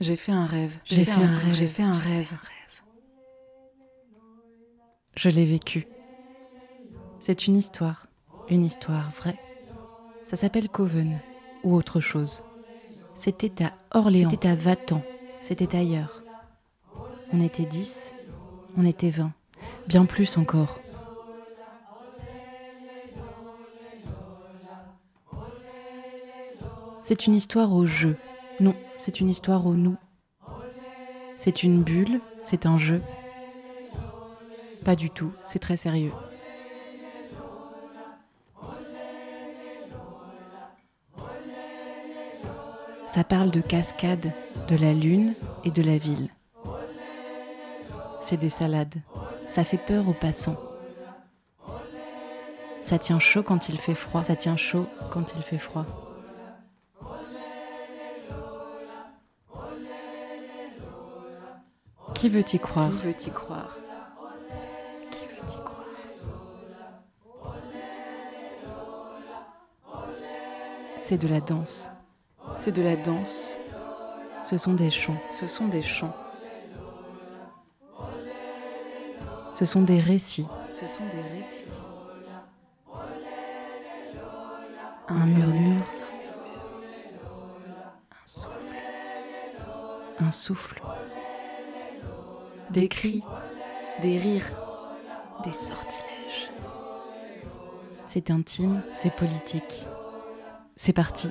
J'ai fait un rêve. J'ai fait, un rêve. J'ai fait un rêve. Je l'ai vécu. C'est une histoire. Une histoire vraie. Ça s'appelle Coven ou autre chose. C'était à Orléans. C'était à Vatan. C'était ailleurs. On était dix. On était vingt. Bien plus encore. C'est une histoire au jeu. Non, c'est une histoire au nous. C'est une bulle, c'est un jeu. Pas du tout, c'est très sérieux. Ça parle de cascade, de la lune et de la ville. C'est des salades. Ça fait peur aux passants. Ça tient chaud quand il fait froid. Ça tient chaud quand il fait froid. Qui veut y croire Qui veut y croire Qui veut y croire C'est de la danse. C'est de la danse. Ce sont des chants. Ce sont des chants. Ce sont des récits. Ce sont des récits. Un murmure. Un souffle. Un souffle des cris, des rires, des sortilèges. C'est intime, c'est politique. C'est parti.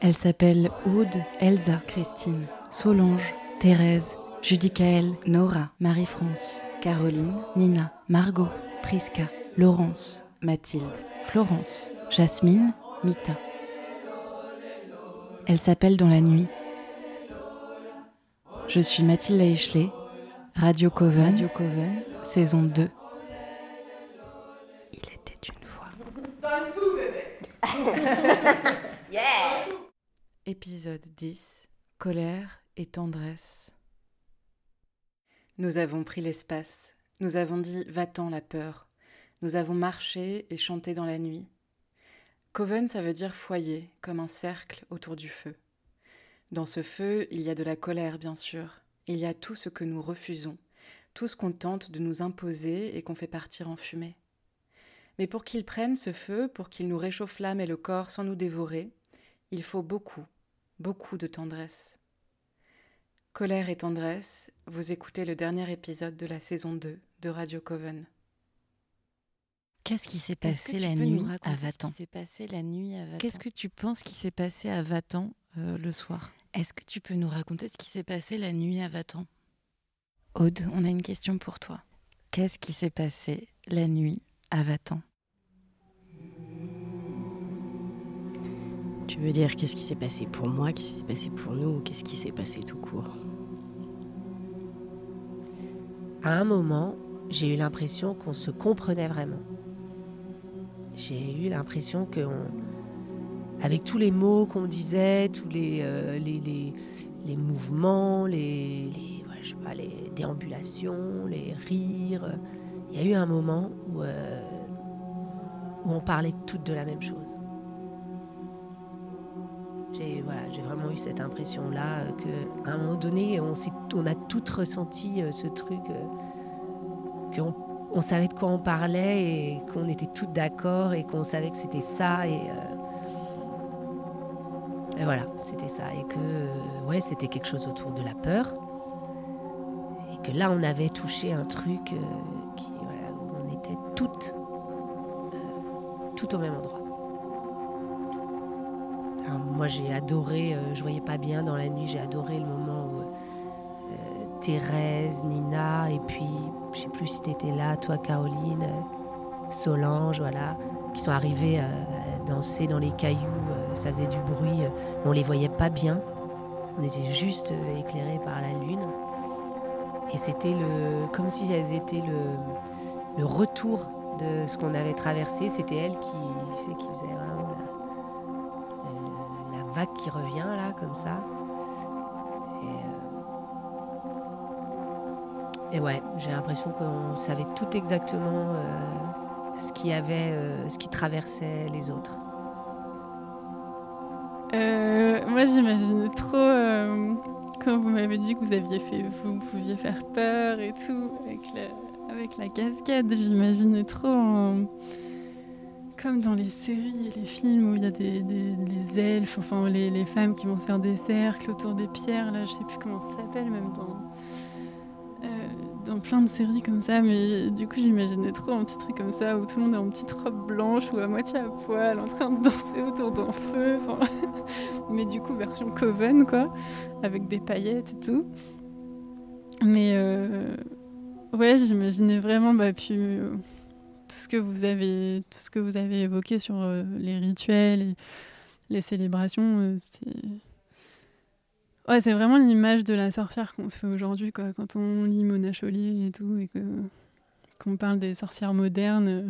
Elle s'appelle Aude, Elsa, Christine, Solange, Thérèse, Judicaël, Nora, Marie-France, Caroline, Nina, Margot, Prisca, Laurence, Mathilde, Florence, Jasmine, Mita. Elle s'appelle dans la nuit, je suis Mathilde Eichley, Radio Coven, Radio Coven, saison 2. Il était une fois. Donne tout, bébé Yeah Épisode 10 Colère et tendresse. Nous avons pris l'espace. Nous avons dit Va-t'en la peur. Nous avons marché et chanté dans la nuit. Coven, ça veut dire foyer, comme un cercle autour du feu. Dans ce feu, il y a de la colère, bien sûr. Il y a tout ce que nous refusons, tout ce qu'on tente de nous imposer et qu'on fait partir en fumée. Mais pour qu'il prenne ce feu, pour qu'il nous réchauffe l'âme et le corps sans nous dévorer, il faut beaucoup, beaucoup de tendresse. Colère et tendresse, vous écoutez le dernier épisode de la saison 2 de Radio Coven. Qu'est-ce qui s'est passé, la nuit à Vatan Qu'est-ce que tu penses qui s'est passé à Vatan euh, le soir? Est-ce que tu peux nous raconter ce qui s'est passé la nuit à Vatan? Aude, on a une question pour toi. Qu'est-ce qui s'est passé la nuit à Vatan? Tu veux dire qu'est-ce qui s'est passé pour moi, qu'est-ce qui s'est passé pour nous, ou qu'est-ce qui s'est passé tout court? À un moment, j'ai eu l'impression qu'on se comprenait vraiment. J'ai eu l'impression qu'on avec tous les mots qu'on disait, tous les, euh, les, les, mouvements, les, les déambulations, les rires. Il y a eu un moment où, euh, où on parlait toutes de la même chose. J'ai voilà, vraiment eu cette impression-là euh, qu'à un moment donné, on, on a toutes ressenti ce truc, qu'on on savait de quoi on parlait et qu'on était toutes d'accord et qu'on savait que c'était ça. Et, et voilà, c'était ça. Et que, euh, ouais, c'était quelque chose autour de la peur. Et que là, on avait touché un truc euh, qui, voilà, où on était toutes, euh, tout au même endroit. moi, j'ai adoré, je voyais pas bien dans la nuit, j'ai adoré le moment où Thérèse, Nina, et puis, je sais plus si tu étais là, toi, Caroline, Solange, voilà, qui sont arrivés à danser dans les cailloux ça faisait du bruit, euh, on les voyait pas bien. On était juste euh, éclairés par la lune. Et c'était comme si elles étaient le, retour de ce qu'on avait traversé. C'était elle qui, qui faisait vraiment la, vague qui revient là, comme ça. Euh, ouais, j'ai l'impression qu'on savait tout exactement ce qui avait, ce qui traversait les autres moi, j'imaginais trop euh, quand vous m'avez dit que vous aviez fait, vous pouviez faire peur et tout avec la, cascade. J'imaginais trop comme dans les séries et les films où il y a des, elfes, enfin les, les, femmes qui vont se faire des cercles autour des pierres. Là, je sais plus comment ça s'appelle, même dans dans plein de séries comme ça, mais du coup j'imaginais trop un petit truc comme ça où tout le monde est en petite robe blanche ou à moitié à poil en train de danser autour d'un feu, mais du coup version Coven quoi, avec des paillettes et tout. Mais euh, ouais, j'imaginais vraiment bah, puis, euh, tout ce que vous avez tout ce que vous avez évoqué sur euh, les rituels et les célébrations, c'est Ouais, c'est vraiment l'image de la sorcière qu'on se fait aujourd'hui, quoi. Quand on lit Mona Chollet et tout, et qu'on parle des sorcières modernes, euh,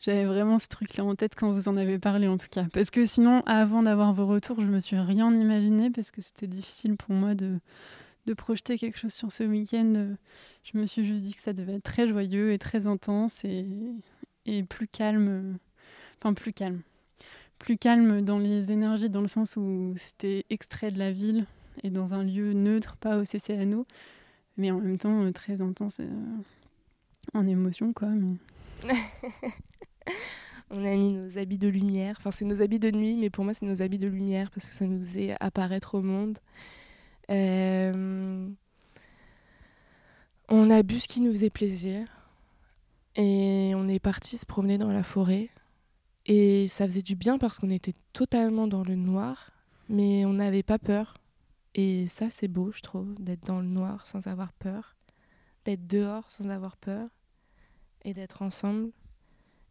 j'avais vraiment ce truc-là en tête quand vous en avez parlé, en tout cas. Parce que sinon, avant d'avoir vos retours, je me suis rien imaginé parce que c'était difficile pour moi de, de projeter quelque chose sur ce week-end. Je me suis juste dit que ça devait être très joyeux et très intense et, et plus calme. Enfin, plus calme. Plus calme dans les énergies, dans le sens où c'était extrait de la ville et dans un lieu neutre, pas au CCNO, mais en même temps euh, très intense euh, en émotion, quoi. On a mis nos habits de lumière. Enfin, c'est nos habits de nuit, mais pour moi, c'est nos habits de lumière parce que ça nous faisait apparaître au monde. Euh, on a bu ce qui nous faisait plaisir. Et on est parti se promener dans la forêt. Et ça faisait du bien parce qu'on était totalement dans le noir, mais on n'avait pas peur. Et ça, c'est beau, je trouve, d'être dans le noir sans avoir peur, d'être dehors sans avoir peur, et d'être ensemble,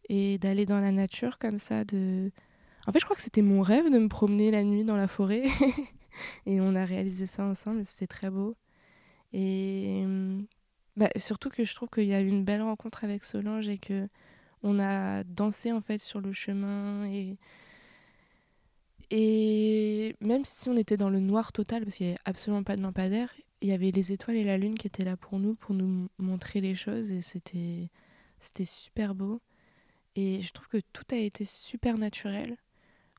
et d'aller dans la nature comme ça. De... En fait, je crois que c'était mon rêve de me promener la nuit dans la forêt, et on a réalisé ça ensemble, c'était très beau. Et bah, surtout que je trouve qu'il y a eu une belle rencontre avec Solange et que on a dansé en fait sur le chemin et et même si on était dans le noir total, parce qu'il n'y avait absolument pas de lampadaire, il y avait les étoiles et la lune qui étaient là pour nous, pour nous montrer les choses. Et c'était, c'était super beau. Et je trouve que tout a été super naturel.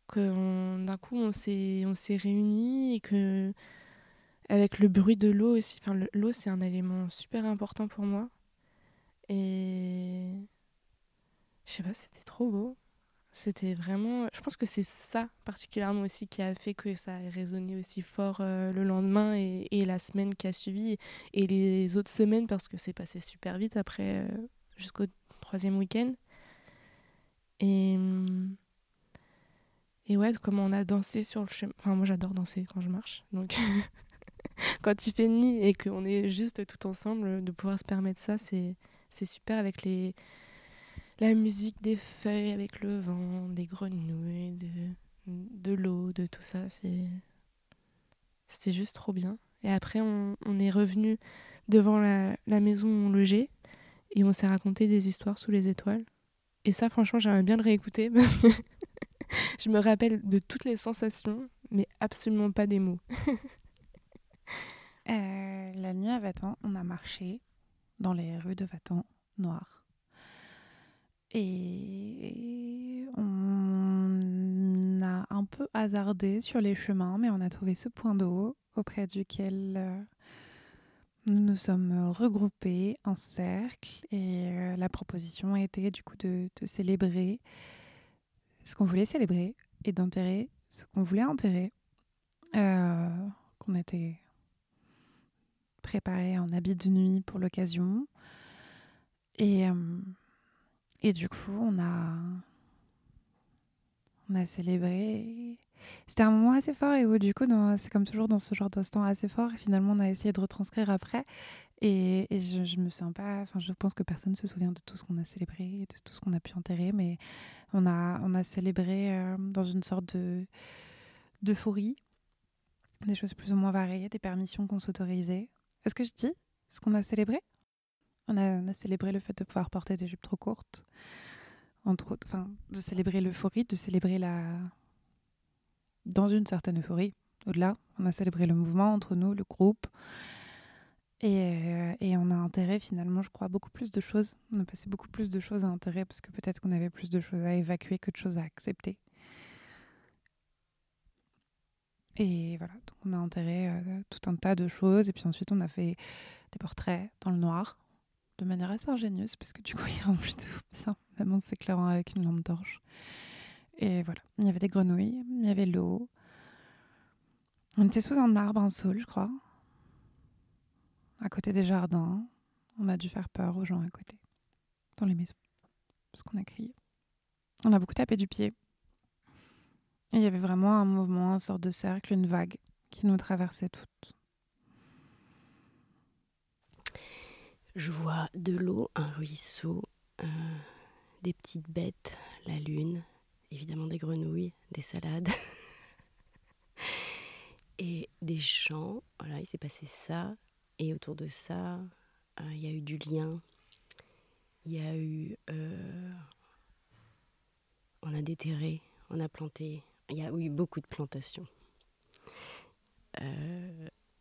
Que d'un coup, on s'est, on s'est réunis et que, avec le bruit de l'eau aussi, enfin, l'eau, c'est un élément super important pour moi. Et je sais pas, c'était trop beau. C'était vraiment. Je pense que c'est ça particulièrement aussi qui a fait que ça a résonné aussi fort euh, le lendemain et, la semaine qui a suivi et les autres semaines parce que c'est passé super vite après euh, jusqu'au troisième week-end. Et. Et ouais, comment on a dansé sur le chemin. Enfin, moi j'adore danser quand je marche. Donc, quand il fait nuit et qu'on est juste tout ensemble, de pouvoir se permettre ça, c'est super avec les la musique des feuilles avec le vent, des grenouilles, de, l'eau, de tout ça. C'était juste trop bien. Et après, on, est revenu devant la, la, maison où on logeait et on s'est raconté des histoires sous les étoiles. Et ça, franchement, j'aimerais bien le réécouter parce que je me rappelle de toutes les sensations, mais absolument pas des mots. euh, la nuit à Vatan, on a marché dans les rues de Vatan noires. Et on a un peu hasardé sur les chemins, mais on a trouvé ce point d'eau auprès duquel euh, nous nous sommes regroupés en cercle. Et euh, la proposition a été du coup de, célébrer ce qu'on voulait célébrer et d'enterrer ce qu'on voulait enterrer. Euh, qu'on était préparé en habit de nuit pour l'occasion. Et et du coup, on a, on a célébré. C'était un moment assez fort et où, du coup, c'est comme toujours dans ce genre d'instant assez fort. Et finalement, on a essayé de retranscrire après. Et, je, je, me sens pas. Enfin, je pense que personne ne se souvient de tout ce qu'on a célébré, de tout ce qu'on a pu enterrer, mais on a, on a célébré euh, dans une sorte de d'euphorie, des choses plus ou moins variées, des permissions qu'on s'autorisait. Est-ce que je dis ce qu'on a célébré? On a, célébré le fait de pouvoir porter des jupes trop courtes, entre autres, enfin, de célébrer l'euphorie, de célébrer la. dans une certaine euphorie. Au-delà, on a célébré le mouvement entre nous, le groupe. Et, euh, et, on a intérêt finalement, je crois, beaucoup plus de choses. On a passé beaucoup plus de choses à intérêt parce que peut-être qu'on avait plus de choses à évacuer que de choses à accepter. Et voilà, on a enterré euh, tout un tas de choses. Et puis ensuite, on a fait des portraits dans le noir, de manière assez ingénieuse, parce que du coup, il rend plutôt bien, même en s'éclairant avec une lampe torche. Et voilà, il y avait des grenouilles, il y avait l'eau. On était sous un arbre, un saule, je crois, à côté des jardins. On a dû faire peur aux gens à côté, dans les maisons, parce qu'on a crié. On a beaucoup tapé du pied. Et il y avait vraiment un mouvement, une sorte de cercle, une vague qui nous traversait toutes. Je vois de l'eau, un ruisseau, euh, des petites bêtes, la lune, évidemment des grenouilles, des salades et des champs. Voilà, il s'est passé ça. Et autour de ça, euh, il y a eu du lien. Il y a eu. euh, on a déterré, on a planté. Il y a eu beaucoup de plantations.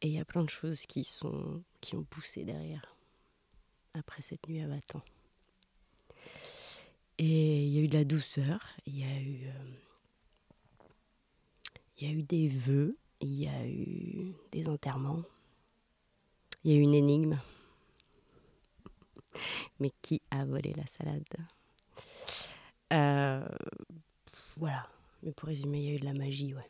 Et il y a plein de choses qui, sont, qui ont poussé derrière, après cette nuit à Vatan. Et il y a eu de la douceur, il y a eu, euh, il y a eu des vœux, il y a eu des enterrements, il y a eu une énigme. Mais qui a volé la salade? Euh, Voilà. Mais pour résumer, il y a eu de la magie, ouais.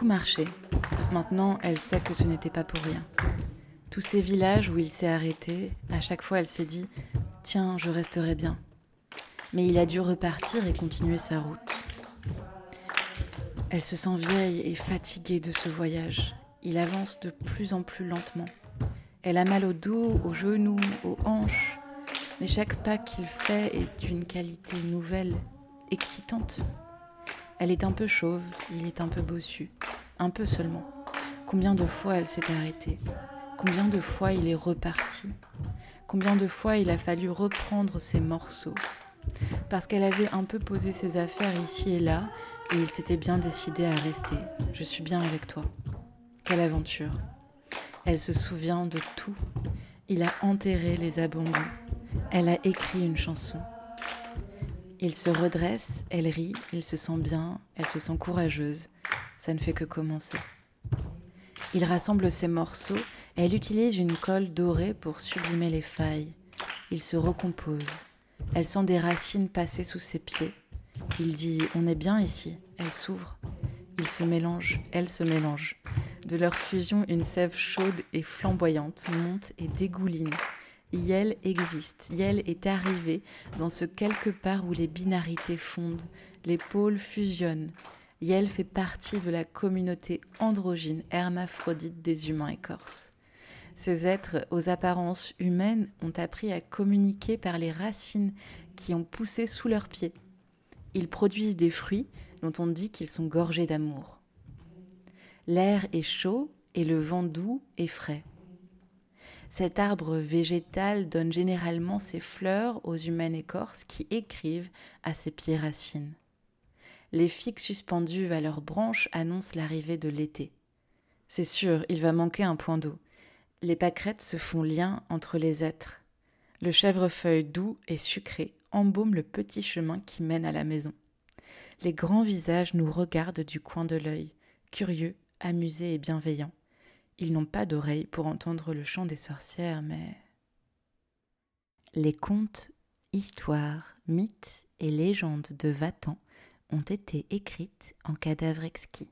Beaucoup marché. Maintenant, elle sait que ce n'était pas pour rien. Tous ces villages où il s'est arrêté, à chaque fois elle s'est dit Tiens, je resterai bien. Mais il a dû repartir et continuer sa route. Elle se sent vieille et fatiguée de ce voyage. Il avance de plus en plus lentement. Elle a mal au dos, aux genoux, aux hanches. Mais chaque pas qu'il fait est d'une qualité nouvelle, excitante. Elle est un peu chauve, il est un peu bossu. Un peu seulement. Combien de fois elle s'est arrêtée? Combien de fois il est reparti? Combien de fois il a fallu reprendre ses morceaux? Parce qu'elle avait un peu posé ses affaires ici et là, et il s'était bien décidé à rester. Je suis bien avec toi. Quelle aventure Elle se souvient de tout. Il a enterré les abandons. Elle a écrit une chanson. Il se redresse, elle rit, il se sent bien, elle se sent courageuse. Ça ne fait que commencer. Il rassemble ses morceaux et elle utilise une colle dorée pour sublimer les failles. Il se recompose. Elle sent des racines passer sous ses pieds. Il dit On est bien ici. Elle s'ouvre. Ils se mélangent, elle se mélange. De leur fusion, une sève chaude et flamboyante monte et dégouline. Yel existe, Yel est arrivé dans ce quelque part où les binarités fondent, les pôles fusionnent. Yel fait partie de la communauté androgyne hermaphrodite des humains écorces. Ces êtres aux apparences humaines ont appris à communiquer par les racines qui ont poussé sous leurs pieds. Ils produisent des fruits dont on dit qu'ils sont gorgés d'amour. L'air est chaud et le vent doux et frais. Cet arbre végétal donne généralement ses fleurs aux humaines écorces qui écrivent à ses pieds racines. Les figues suspendues à leurs branches annoncent l'arrivée de l'été. C'est sûr, il va manquer un point d'eau. Les pâquerettes se font lien entre les êtres. Le chèvrefeuille doux et sucré embaume le petit chemin qui mène à la maison. Les grands visages nous regardent du coin de l'œil, curieux, amusés et bienveillants. Ils n'ont pas d'oreilles pour entendre le chant des sorcières, mais... Les contes, histoires, mythes et légendes de Vatan ont été écrites en cadavre exquis.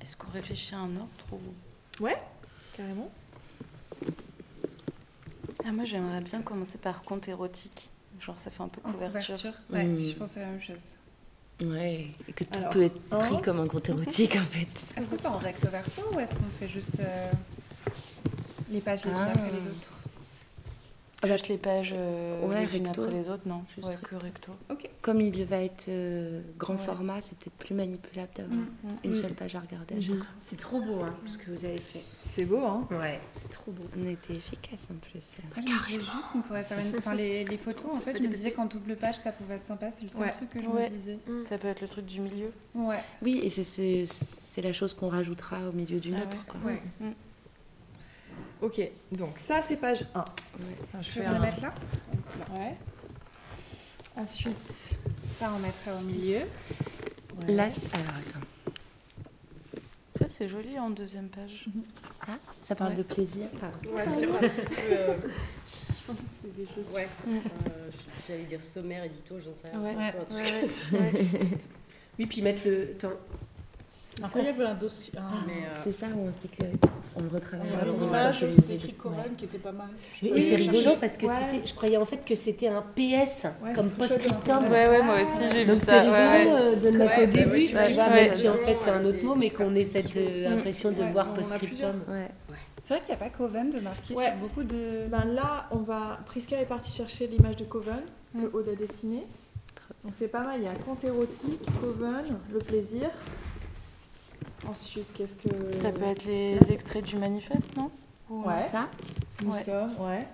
Est-ce qu'on réfléchit à un ordre ou... Ouais, carrément. Ah, moi, j'aimerais bien commencer par conte érotique. Genre, ça fait un peu En couverture. Ouais, Mm. je pensais la même chose. Ouais, et que tout Alors, peut être pris comme un conte érotique en fait. Est-ce qu'on fait en recto verso ou est-ce qu'on fait juste euh, les pages les unes Ah. après les autres? Juste les pages euh, Ouais, les unes après les autres, non Juste Ouais, recto. que recto. Ok. Comme il va être euh, grand Ouais. format, c'est peut-être plus manipulable d'avoir Mm. une Mm. seule page à regarder. C'est trop beau, hein, ce que vous avez fait. C'est beau, hein Ouais, c'est trop beau. On a été efficace en plus. Ah, je me disais juste, on pourrait faire une... enfin, les, les photos, en fait, je me disais qu'en double page, ça pouvait être sympa. C'est le seul Ouais. truc que je Ouais. me disais. Ça peut être le truc du milieu. Ouais. Oui, et c'est ce- c'est la chose qu'on rajoutera au milieu d'une Ah autre. ouais. Quoi. Ok, donc ça c'est page 1. Ouais. Enfin, je un... le mettre là Ouais. Ensuite, Ça, on mettrait au milieu. Là, c'est- alors attends. Ça, c'est joli en deuxième page. Ça parle Ouais. de plaisir. pardon. Ouais, c'est un petit peu. euh, je pense que c'est des choses. Ouais. Euh, J'allais dire sommaire, édito, j'en sais rien. Ouais. Oui, puis mettre le temps. Après, il y avait un dossier. Mais, euh, C'est ça où on se dit qu'on le retravaille. Il y avait vraiment une pour sensibiliser. c'était qui était pas mal. Oui, Oui, et c'est rigolo parce que tu sais, je croyais en fait que c'était un PS Ouais, comme post-scriptum. Ouais, ouais, moi aussi, j'ai vu Donc c'est ça. rigolo euh, de le mettre Ouais, au bah début, tu vois, même si en fait c'est un autre mot, mais qu'on ait cette euh, impression de voir post-scriptum. Ouais. C'est vrai qu'il n'y a pas Coven de marqué Ouais. sur beaucoup de. ben là, on va... Prisca est partie chercher l'image de Coven, que Mm. Aude a dessiné. Donc c'est pas mal, il y a conte érotique, Coven, le plaisir. Ensuite, qu'est-ce que... Ça peut être les extraits du manifeste, non Ou- Ouais, Ça nous Ouais. sommes, ouais.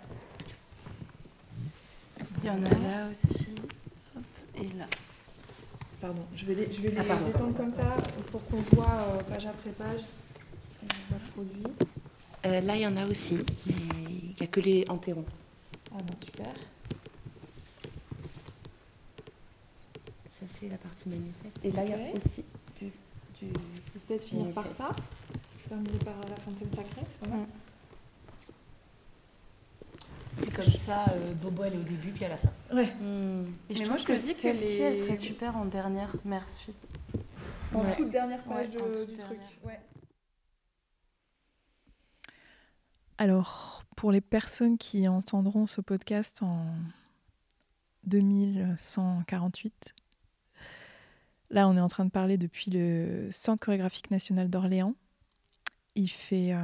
Il y en a là aussi. Hop, Et là. Pardon, je vais les, je vais les Ah, pardon. étendre comme ça pour qu'on voit euh, page après page. ça produit. Euh, Là, il y en a aussi, mais il n'y a que les enterrons. Ah ben super. Ça, c'est la partie manifeste. Et là, il y a aussi du. du... Je vais peut-être finir par ça. manifeste. Terminer par euh, la fontaine sacrée. ça. Et comme ça, euh, Bobo elle est au début puis à la fin. Hmm. Et Mais je moi, trouve je que me dis que celle-ci, elle serait super en dernière. Merci. En Ouais. toute dernière page Ouais, de- du truc. Ouais. Alors, pour les personnes qui entendront ce podcast en 2148, là, on est en train de parler depuis le Centre chorégraphique national d'Orléans. Il fait, euh,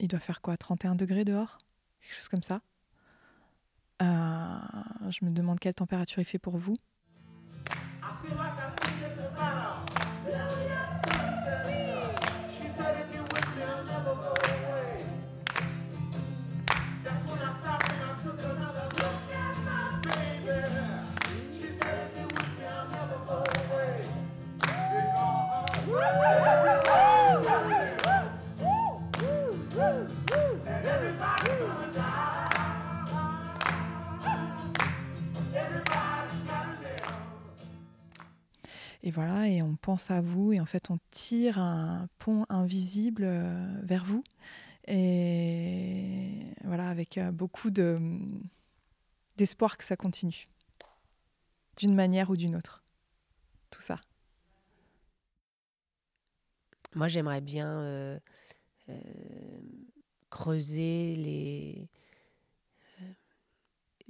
il doit faire quoi, 31 degrés dehors, quelque chose comme ça. Euh, je me demande quelle température il fait pour vous. Voilà, et on pense à vous, et en fait, on tire un pont invisible euh, vers vous. Et voilà, avec euh, beaucoup de, d'espoir que ça continue, d'une manière ou d'une autre. Tout ça. Moi, j'aimerais bien euh, creuser les.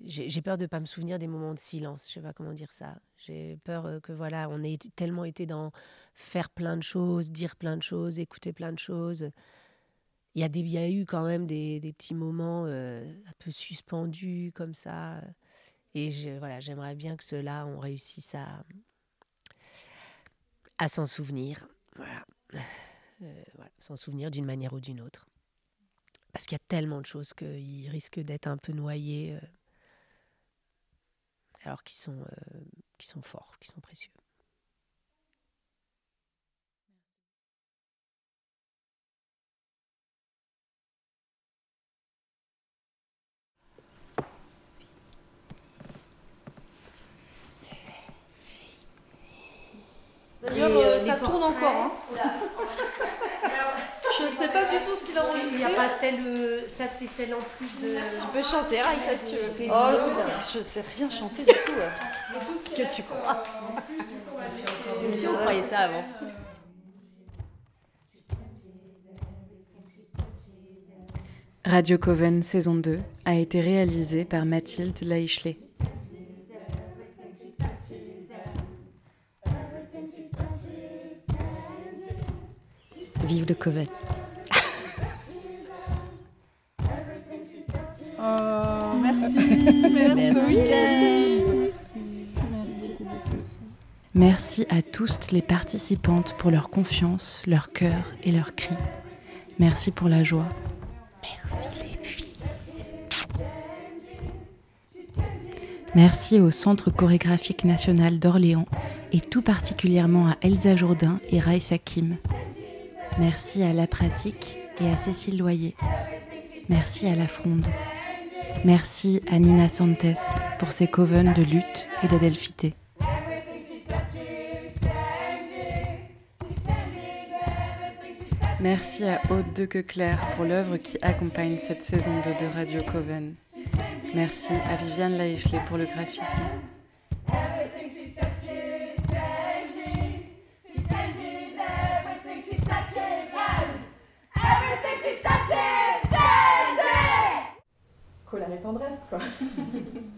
J'ai peur de pas me souvenir des moments de silence. Je sais pas comment dire ça. J'ai peur euh, que voilà, on ait tellement été dans faire plein de choses, dire plein de choses, écouter plein de choses. Il y a des, il y a eu quand même des, des petits moments euh, un peu suspendus comme ça. Et voilà, j'aimerais bien que ceux-là, on réussisse à à s'en souvenir. Euh, voilà, s'en souvenir d'une manière ou d'une autre. Parce qu'il y a tellement de choses qu'ils risquent d'être un peu noyés, alors qu'ils sont, euh, qu'ils sont forts, qu'ils sont précieux. D'ailleurs, Et, euh, euh, ça tourne encore. hein. Je ne sais pas du tout ce qu'il a Il enregistré. n'y a pas celle, euh, ça c'est celle en plus de. Tu peux chanter, Aïssa, si tu veux. Oh, je sais rien chanter du tout. ouais. Que tu crois Si on croyait ça avant. Radio Coven saison 2 a été réalisé par Mathilde Laichelet. Vive le Coven. Oh, merci, merci. Merci à tous les participantes pour leur confiance, leur cœur et leurs cris. Merci pour la joie. Merci les filles. Merci au Centre chorégraphique national d'Orléans et tout particulièrement à Elsa Jourdain et Raïs Kim. Merci à La Pratique et à Cécile Loyer. Merci à La Fronde. Merci à Nina Santes pour ses covens de lutte et d'adelphité. Merci à Aude de Queclair pour l'œuvre qui accompagne cette saison 2 de Radio Coven. Merci à Viviane Laichelet pour le graphisme. Tendresse, quoi.